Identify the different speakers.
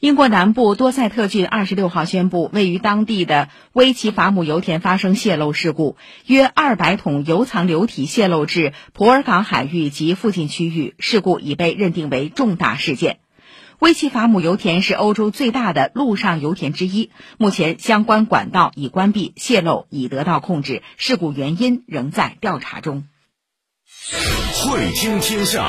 Speaker 1: 英国南部多塞特郡二十六号宣布，位于当地的威奇法姆油田发生泄漏事故，约二百桶油藏流体泄漏至普洱港海域及附近区域，事故已被认定为重大事件。威奇法姆油田是欧洲最大的陆上油田之一，目前相关管道已关闭，泄漏已得到控制，事故原因仍在调查中。
Speaker 2: 汇听天下。